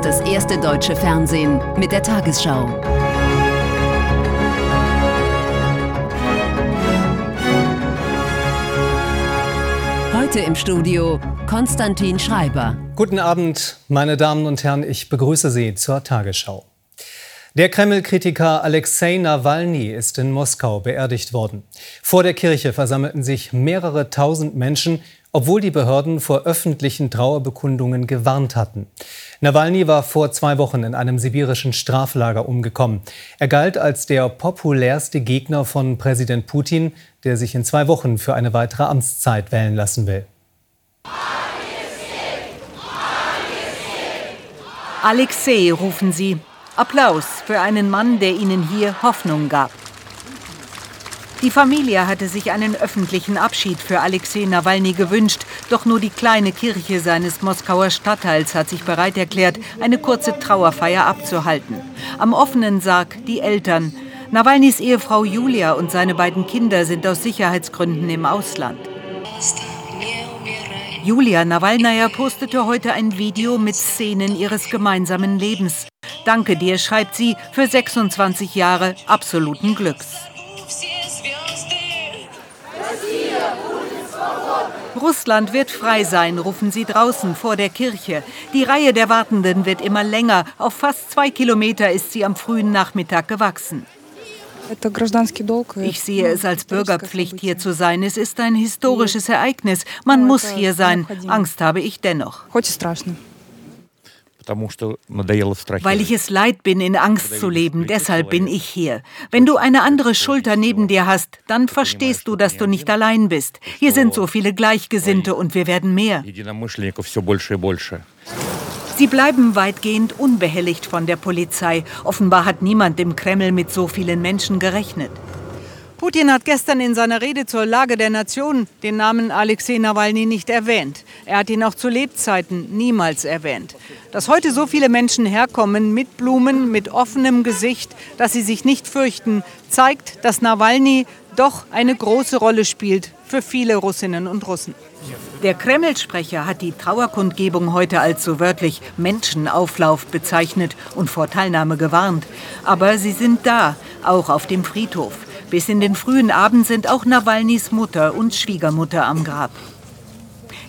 ist das erste deutsche Fernsehen mit der Tagesschau. Heute im Studio Konstantin Schreiber. Guten Abend, meine Damen und Herren, ich begrüße Sie zur Tagesschau. Der Kreml-Kritiker Alexei Nawalny ist in Moskau beerdigt worden. Vor der Kirche versammelten sich mehrere tausend Menschen, obwohl die Behörden vor öffentlichen Trauerbekundungen gewarnt hatten. Nawalny war vor zwei Wochen in einem sibirischen Straflager umgekommen. Er galt als der populärste Gegner von Präsident Putin, der sich in zwei Wochen für eine weitere Amtszeit wählen lassen will. Alexei rufen sie. Applaus für einen Mann, der ihnen hier Hoffnung gab. Die Familie hatte sich einen öffentlichen Abschied für Alexei Nawalny gewünscht, doch nur die kleine Kirche seines Moskauer Stadtteils hat sich bereit erklärt, eine kurze Trauerfeier abzuhalten. Am offenen Sarg die Eltern. Nawalnys Ehefrau Julia und seine beiden Kinder sind aus Sicherheitsgründen im Ausland. Julia Nawalnaja postete heute ein Video mit Szenen ihres gemeinsamen Lebens. Danke dir, schreibt sie, für 26 Jahre absoluten Glücks. Russland wird frei sein, rufen sie draußen vor der Kirche. Die Reihe der Wartenden wird immer länger. Auf fast zwei Kilometer ist sie am frühen Nachmittag gewachsen. Ich sehe es als Bürgerpflicht, hier zu sein. Es ist ein historisches Ereignis. Man muss hier sein. Angst habe ich dennoch. Weil ich es leid bin, in Angst zu leben, deshalb bin ich hier. Wenn du eine andere Schulter neben dir hast, dann verstehst du, dass du nicht allein bist. Hier sind so viele Gleichgesinnte und wir werden mehr. Sie bleiben weitgehend unbehelligt von der Polizei. Offenbar hat niemand im Kreml mit so vielen Menschen gerechnet. Putin hat gestern in seiner Rede zur Lage der Nation den Namen Alexei Nawalny nicht erwähnt. Er hat ihn auch zu Lebzeiten niemals erwähnt. Dass heute so viele Menschen herkommen mit Blumen, mit offenem Gesicht, dass sie sich nicht fürchten, zeigt, dass Nawalny doch eine große Rolle spielt für viele Russinnen und Russen. Der Kreml-Sprecher hat die Trauerkundgebung heute als so wörtlich Menschenauflauf bezeichnet und vor Teilnahme gewarnt. Aber sie sind da, auch auf dem Friedhof. Bis in den frühen Abend sind auch Nawalnys Mutter und Schwiegermutter am Grab.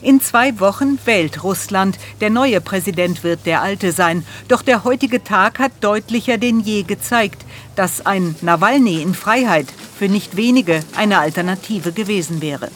In zwei Wochen wählt Russland. Der neue Präsident wird der alte sein. Doch der heutige Tag hat deutlicher denn je gezeigt, dass ein Nawalny in Freiheit für nicht wenige eine Alternative gewesen wäre.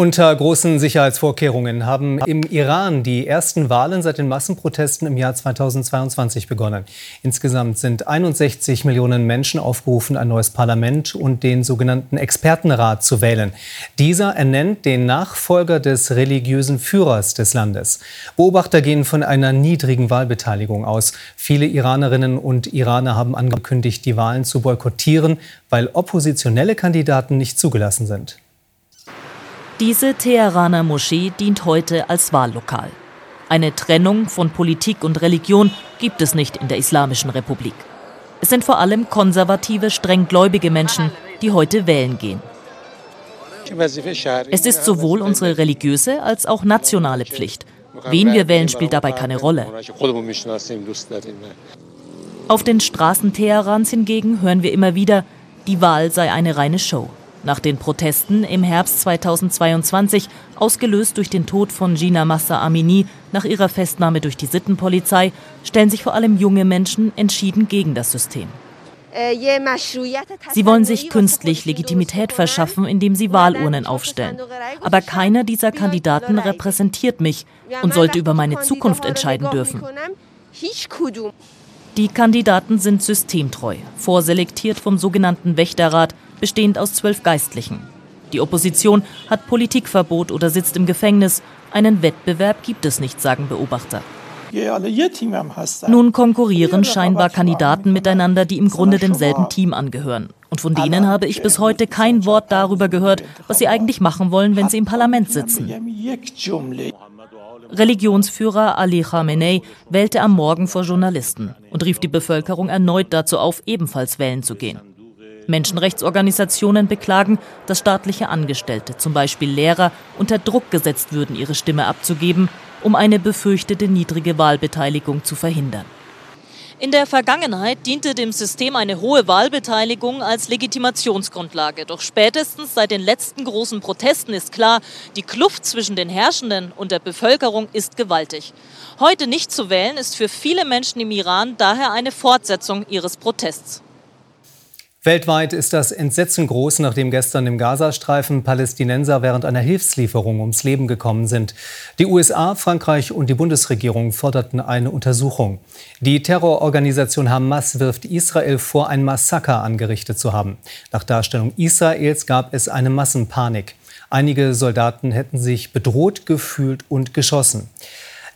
Unter großen Sicherheitsvorkehrungen haben im Iran die ersten Wahlen seit den Massenprotesten im Jahr 2022 begonnen. Insgesamt sind 61 Millionen Menschen aufgerufen, ein neues Parlament und den sogenannten Expertenrat zu wählen. Dieser ernennt den Nachfolger des religiösen Führers des Landes. Beobachter gehen von einer niedrigen Wahlbeteiligung aus. Viele Iranerinnen und Iraner haben angekündigt, die Wahlen zu boykottieren, weil oppositionelle Kandidaten nicht zugelassen sind. Diese Teheraner Moschee dient heute als Wahllokal. Eine Trennung von Politik und Religion gibt es nicht in der Islamischen Republik. Es sind vor allem konservative, strenggläubige Menschen, die heute wählen gehen. Es ist sowohl unsere religiöse als auch nationale Pflicht. Wen wir wählen, spielt dabei keine Rolle. Auf den Straßen Teherans hingegen hören wir immer wieder, die Wahl sei eine reine Show. Nach den Protesten im Herbst 2022, ausgelöst durch den Tod von Gina Massa Amini nach ihrer Festnahme durch die Sittenpolizei, stellen sich vor allem junge Menschen entschieden gegen das System. Sie wollen sich künstlich Legitimität verschaffen, indem sie Wahlurnen aufstellen. Aber keiner dieser Kandidaten repräsentiert mich und sollte über meine Zukunft entscheiden dürfen. Die Kandidaten sind systemtreu, vorselektiert vom sogenannten Wächterrat, bestehend aus zwölf Geistlichen. Die Opposition hat Politikverbot oder sitzt im Gefängnis. Einen Wettbewerb gibt es nicht, sagen Beobachter. Nun konkurrieren scheinbar Kandidaten miteinander, die im Grunde demselben Team angehören. Und von denen habe ich bis heute kein Wort darüber gehört, was sie eigentlich machen wollen, wenn sie im Parlament sitzen. Religionsführer Ali Khamenei wählte am Morgen vor Journalisten und rief die Bevölkerung erneut dazu auf, ebenfalls wählen zu gehen. Menschenrechtsorganisationen beklagen, dass staatliche Angestellte, zum Beispiel Lehrer, unter Druck gesetzt würden, ihre Stimme abzugeben, um eine befürchtete niedrige Wahlbeteiligung zu verhindern. In der Vergangenheit diente dem System eine hohe Wahlbeteiligung als Legitimationsgrundlage. Doch spätestens seit den letzten großen Protesten ist klar, die Kluft zwischen den Herrschenden und der Bevölkerung ist gewaltig. Heute nicht zu wählen ist für viele Menschen im Iran daher eine Fortsetzung ihres Protests. Weltweit ist das Entsetzen groß, nachdem gestern im Gazastreifen Palästinenser während einer Hilfslieferung ums Leben gekommen sind. Die USA, Frankreich und die Bundesregierung forderten eine Untersuchung. Die Terrororganisation Hamas wirft Israel vor, ein Massaker angerichtet zu haben. Nach Darstellung Israels gab es eine Massenpanik. Einige Soldaten hätten sich bedroht gefühlt und geschossen.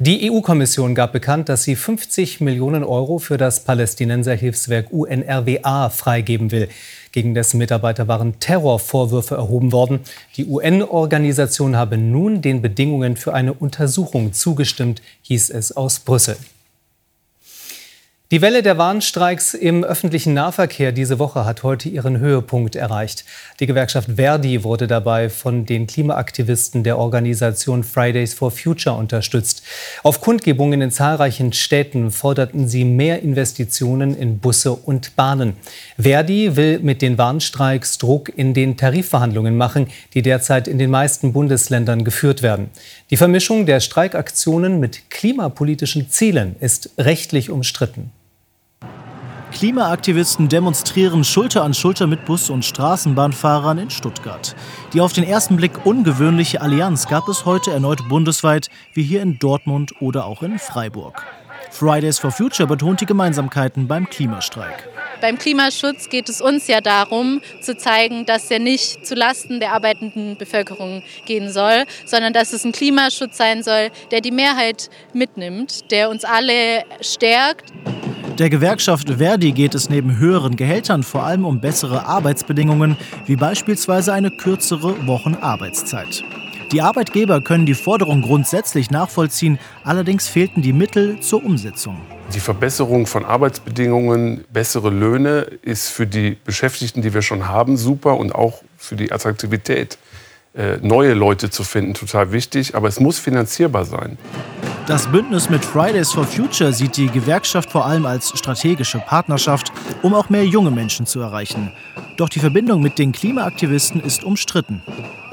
Die EU-Kommission gab bekannt, dass sie 50 Millionen Euro für das Palästinenserhilfswerk UNRWA freigeben will. Gegen dessen Mitarbeiter waren Terrorvorwürfe erhoben worden. Die UN-Organisation habe nun den Bedingungen für eine Untersuchung zugestimmt, hieß es aus Brüssel. Die Welle der Warnstreiks im öffentlichen Nahverkehr diese Woche hat heute ihren Höhepunkt erreicht. Die Gewerkschaft Verdi wurde dabei von den Klimaaktivisten der Organisation Fridays for Future unterstützt. Auf Kundgebungen in zahlreichen Städten forderten sie mehr Investitionen in Busse und Bahnen. Verdi will mit den Warnstreiks Druck in den Tarifverhandlungen machen, die derzeit in den meisten Bundesländern geführt werden. Die Vermischung der Streikaktionen mit klimapolitischen Zielen ist rechtlich umstritten. Klimaaktivisten demonstrieren Schulter an Schulter mit Bus- und Straßenbahnfahrern in Stuttgart. Die auf den ersten Blick ungewöhnliche Allianz gab es heute erneut bundesweit, wie hier in Dortmund oder auch in Freiburg. Fridays for Future betont die Gemeinsamkeiten beim Klimastreik. Beim Klimaschutz geht es uns ja darum, zu zeigen, dass er nicht zu Lasten der arbeitenden Bevölkerung gehen soll, sondern dass es ein Klimaschutz sein soll, der die Mehrheit mitnimmt, der uns alle stärkt. Der Gewerkschaft Verdi geht es neben höheren Gehältern vor allem um bessere Arbeitsbedingungen, wie beispielsweise eine kürzere Wochenarbeitszeit. Die Arbeitgeber können die Forderung grundsätzlich nachvollziehen, allerdings fehlten die Mittel zur Umsetzung. Die Verbesserung von Arbeitsbedingungen, bessere Löhne ist für die Beschäftigten, die wir schon haben, super und auch für die Attraktivität, äh, neue Leute zu finden, total wichtig. Aber es muss finanzierbar sein. Das Bündnis mit Fridays for Future sieht die Gewerkschaft vor allem als strategische Partnerschaft, um auch mehr junge Menschen zu erreichen. Doch die Verbindung mit den Klimaaktivisten ist umstritten.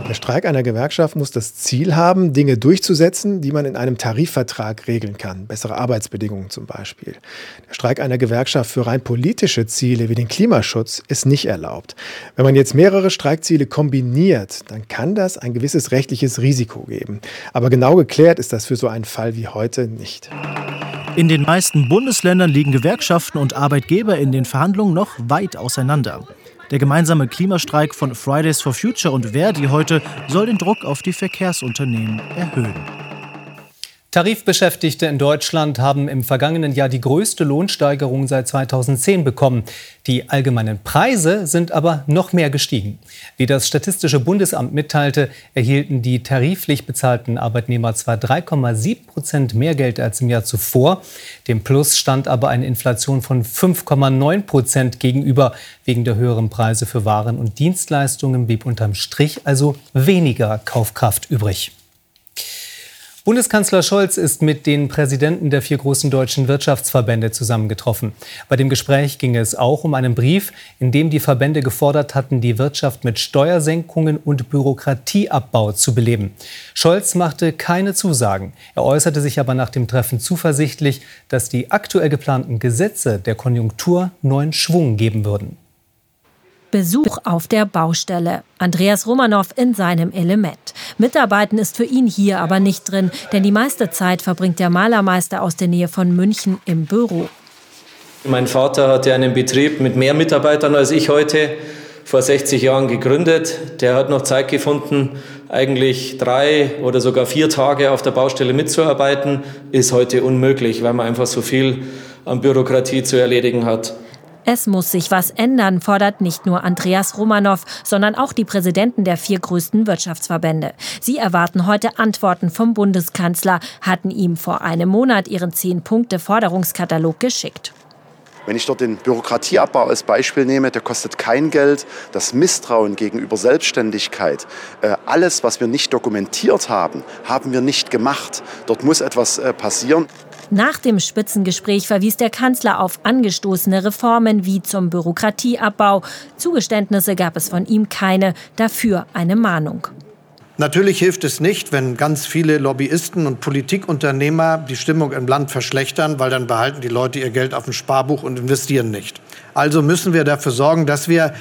Der Streik einer Gewerkschaft muss das Ziel haben, Dinge durchzusetzen, die man in einem Tarifvertrag regeln kann. Bessere Arbeitsbedingungen zum Beispiel. Der Streik einer Gewerkschaft für rein politische Ziele wie den Klimaschutz ist nicht erlaubt. Wenn man jetzt mehrere Streikziele kombiniert, dann kann das ein gewisses rechtliches Risiko geben. Aber genau geklärt ist das für so einen Fall wie heute nicht. In den meisten Bundesländern liegen Gewerkschaften und Arbeitgeber in den Verhandlungen noch weit auseinander. Der gemeinsame Klimastreik von Fridays for Future und Verdi heute soll den Druck auf die Verkehrsunternehmen erhöhen. Tarifbeschäftigte in Deutschland haben im vergangenen Jahr die größte Lohnsteigerung seit 2010 bekommen. Die allgemeinen Preise sind aber noch mehr gestiegen. Wie das Statistische Bundesamt mitteilte, erhielten die tariflich bezahlten Arbeitnehmer zwar 3,7 Prozent mehr Geld als im Jahr zuvor, dem Plus stand aber eine Inflation von 5,9 Prozent gegenüber. Wegen der höheren Preise für Waren und Dienstleistungen blieb unterm Strich also weniger Kaufkraft übrig. Bundeskanzler Scholz ist mit den Präsidenten der vier großen deutschen Wirtschaftsverbände zusammengetroffen. Bei dem Gespräch ging es auch um einen Brief, in dem die Verbände gefordert hatten, die Wirtschaft mit Steuersenkungen und Bürokratieabbau zu beleben. Scholz machte keine Zusagen. Er äußerte sich aber nach dem Treffen zuversichtlich, dass die aktuell geplanten Gesetze der Konjunktur neuen Schwung geben würden. Besuch auf der Baustelle. Andreas Romanow in seinem Element. Mitarbeiten ist für ihn hier aber nicht drin, denn die meiste Zeit verbringt der Malermeister aus der Nähe von München im Büro. Mein Vater hatte einen Betrieb mit mehr Mitarbeitern als ich heute, vor 60 Jahren gegründet. Der hat noch Zeit gefunden, eigentlich drei oder sogar vier Tage auf der Baustelle mitzuarbeiten. Ist heute unmöglich, weil man einfach so viel an Bürokratie zu erledigen hat. Es muss sich was ändern, fordert nicht nur Andreas Romanow, sondern auch die Präsidenten der vier größten Wirtschaftsverbände. Sie erwarten heute Antworten vom Bundeskanzler, hatten ihm vor einem Monat ihren Zehn-Punkte-Forderungskatalog geschickt. Wenn ich dort den Bürokratieabbau als Beispiel nehme, der kostet kein Geld. Das Misstrauen gegenüber Selbstständigkeit, äh, alles, was wir nicht dokumentiert haben, haben wir nicht gemacht. Dort muss etwas äh, passieren. Nach dem Spitzengespräch verwies der Kanzler auf angestoßene Reformen wie zum Bürokratieabbau. Zugeständnisse gab es von ihm keine, dafür eine Mahnung. Natürlich hilft es nicht, wenn ganz viele Lobbyisten und Politikunternehmer die Stimmung im Land verschlechtern, weil dann behalten die Leute ihr Geld auf dem Sparbuch und investieren nicht. Also müssen wir dafür sorgen, dass wir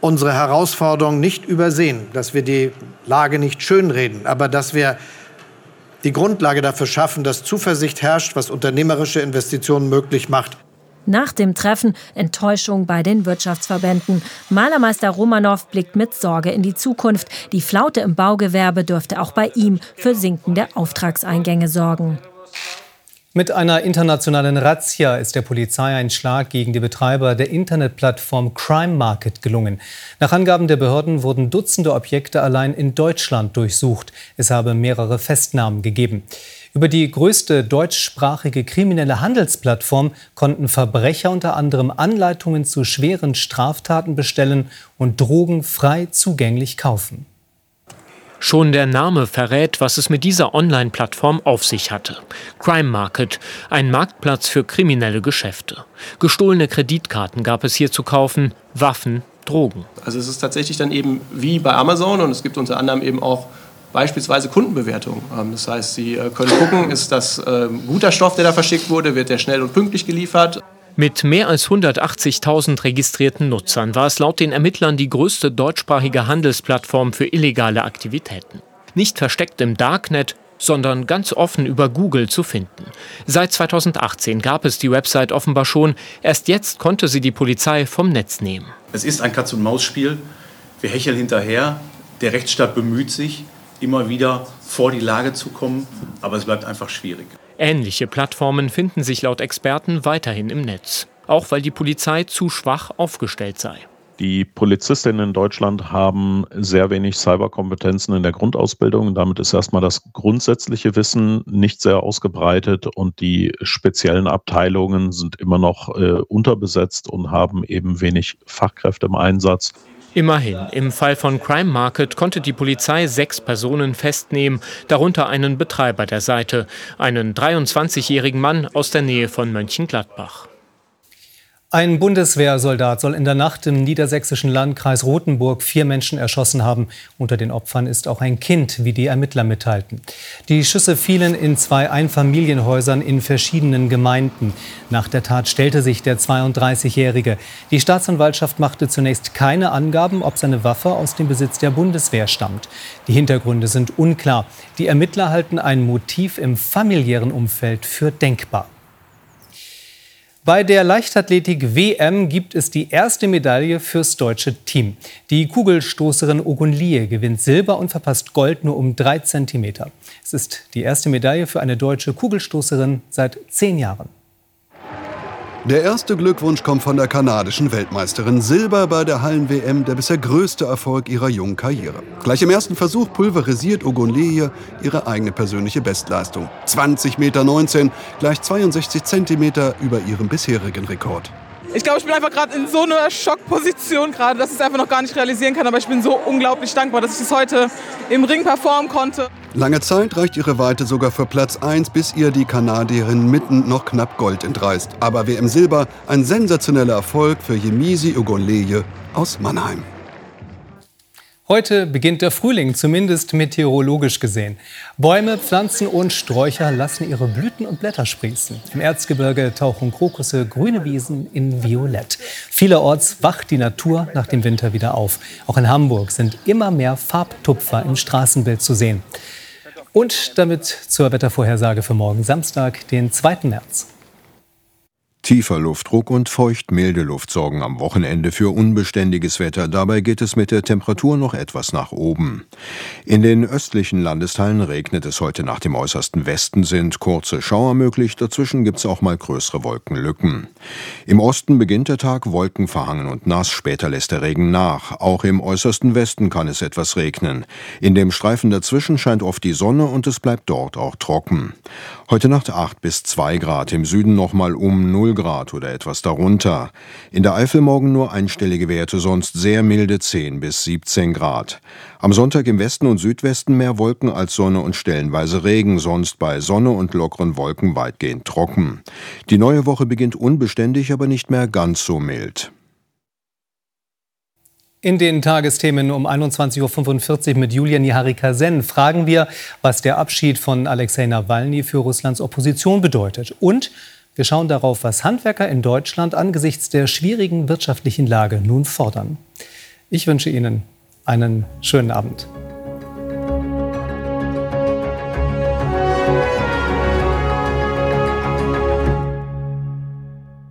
unsere Herausforderungen nicht übersehen, dass wir die Lage nicht schönreden, aber dass wir die Grundlage dafür schaffen, dass Zuversicht herrscht, was unternehmerische Investitionen möglich macht. Nach dem Treffen Enttäuschung bei den Wirtschaftsverbänden. Malermeister Romanow blickt mit Sorge in die Zukunft. Die Flaute im Baugewerbe dürfte auch bei ihm für sinkende Auftragseingänge sorgen. Mit einer internationalen Razzia ist der Polizei ein Schlag gegen die Betreiber der Internetplattform Crime Market gelungen. Nach Angaben der Behörden wurden Dutzende Objekte allein in Deutschland durchsucht. Es habe mehrere Festnahmen gegeben. Über die größte deutschsprachige kriminelle Handelsplattform konnten Verbrecher unter anderem Anleitungen zu schweren Straftaten bestellen und Drogen frei zugänglich kaufen. Schon der Name verrät, was es mit dieser Online-Plattform auf sich hatte. Crime Market, ein Marktplatz für kriminelle Geschäfte. Gestohlene Kreditkarten gab es hier zu kaufen, Waffen, Drogen. Also es ist tatsächlich dann eben wie bei Amazon und es gibt unter anderem eben auch beispielsweise Kundenbewertungen. Ähm, das heißt, Sie äh, können gucken, ist das ähm, guter Stoff, der da verschickt wurde, wird der schnell und pünktlich geliefert. Mit mehr als 180.000 registrierten Nutzern war es laut den Ermittlern die größte deutschsprachige Handelsplattform für illegale Aktivitäten. Nicht versteckt im Darknet, sondern ganz offen über Google zu finden. Seit 2018 gab es die Website offenbar schon. Erst jetzt konnte sie die Polizei vom Netz nehmen. Es ist ein Katz-und-Maus-Spiel. Wir hecheln hinterher. Der Rechtsstaat bemüht sich, immer wieder vor die Lage zu kommen, aber es bleibt einfach schwierig. Ähnliche Plattformen finden sich laut Experten weiterhin im Netz, auch weil die Polizei zu schwach aufgestellt sei. Die Polizistinnen in Deutschland haben sehr wenig Cyberkompetenzen in der Grundausbildung. Damit ist erstmal das grundsätzliche Wissen nicht sehr ausgebreitet und die speziellen Abteilungen sind immer noch äh, unterbesetzt und haben eben wenig Fachkräfte im Einsatz. Immerhin, im Fall von Crime Market konnte die Polizei sechs Personen festnehmen, darunter einen Betreiber der Seite, einen 23-jährigen Mann aus der Nähe von Mönchengladbach. Ein Bundeswehrsoldat soll in der Nacht im niedersächsischen Landkreis Rothenburg vier Menschen erschossen haben. Unter den Opfern ist auch ein Kind, wie die Ermittler mitteilten. Die Schüsse fielen in zwei Einfamilienhäusern in verschiedenen Gemeinden. Nach der Tat stellte sich der 32-Jährige. Die Staatsanwaltschaft machte zunächst keine Angaben, ob seine Waffe aus dem Besitz der Bundeswehr stammt. Die Hintergründe sind unklar. Die Ermittler halten ein Motiv im familiären Umfeld für denkbar. Bei der Leichtathletik WM gibt es die erste Medaille fürs deutsche Team. Die Kugelstoßerin Ogun Lie gewinnt Silber und verpasst Gold nur um drei Zentimeter. Es ist die erste Medaille für eine deutsche Kugelstoßerin seit zehn Jahren. Der erste Glückwunsch kommt von der kanadischen Weltmeisterin. Silber bei der Hallen-WM, der bisher größte Erfolg ihrer jungen Karriere. Gleich im ersten Versuch pulverisiert Ogunleye ihre eigene persönliche Bestleistung. 20,19 Meter, gleich 62 Zentimeter über ihrem bisherigen Rekord. Ich glaube, ich bin einfach gerade in so einer Schockposition gerade, dass ich es einfach noch gar nicht realisieren kann. Aber ich bin so unglaublich dankbar, dass ich es heute im Ring performen konnte. Lange Zeit reicht ihre Weite sogar für Platz 1, bis ihr die Kanadierin mitten noch knapp Gold entreißt. Aber WM Silber, ein sensationeller Erfolg für Yemisi Ogonleye aus Mannheim. Heute beginnt der Frühling, zumindest meteorologisch gesehen. Bäume, Pflanzen und Sträucher lassen ihre Blüten und Blätter sprießen. Im Erzgebirge tauchen Krokusse, grüne Wiesen in Violett. Vielerorts wacht die Natur nach dem Winter wieder auf. Auch in Hamburg sind immer mehr Farbtupfer im Straßenbild zu sehen. Und damit zur Wettervorhersage für morgen Samstag, den 2. März. Tiefer Luftdruck und feucht-milde Luft sorgen am Wochenende für unbeständiges Wetter. Dabei geht es mit der Temperatur noch etwas nach oben. In den östlichen Landesteilen regnet es heute nach dem äußersten Westen, sind kurze Schauer möglich, dazwischen gibt es auch mal größere Wolkenlücken. Im Osten beginnt der Tag wolkenverhangen und nass, später lässt der Regen nach. Auch im äußersten Westen kann es etwas regnen. In dem Streifen dazwischen scheint oft die Sonne und es bleibt dort auch trocken. Heute Nacht 8 bis 2 Grad, im Süden nochmal um 0 Grad oder etwas darunter. In der Eifel morgen nur einstellige Werte, sonst sehr milde 10 bis 17 Grad. Am Sonntag im Westen und Südwesten mehr Wolken als Sonne und stellenweise Regen, sonst bei Sonne und lockeren Wolken weitgehend trocken. Die neue Woche beginnt unbeständig, aber nicht mehr ganz so mild. In den Tagesthemen um 21.45 Uhr mit Julian Yaharika-Sen fragen wir, was der Abschied von Alexei Nawalny für Russlands Opposition bedeutet. Und wir schauen darauf, was Handwerker in Deutschland angesichts der schwierigen wirtschaftlichen Lage nun fordern. Ich wünsche Ihnen einen schönen Abend.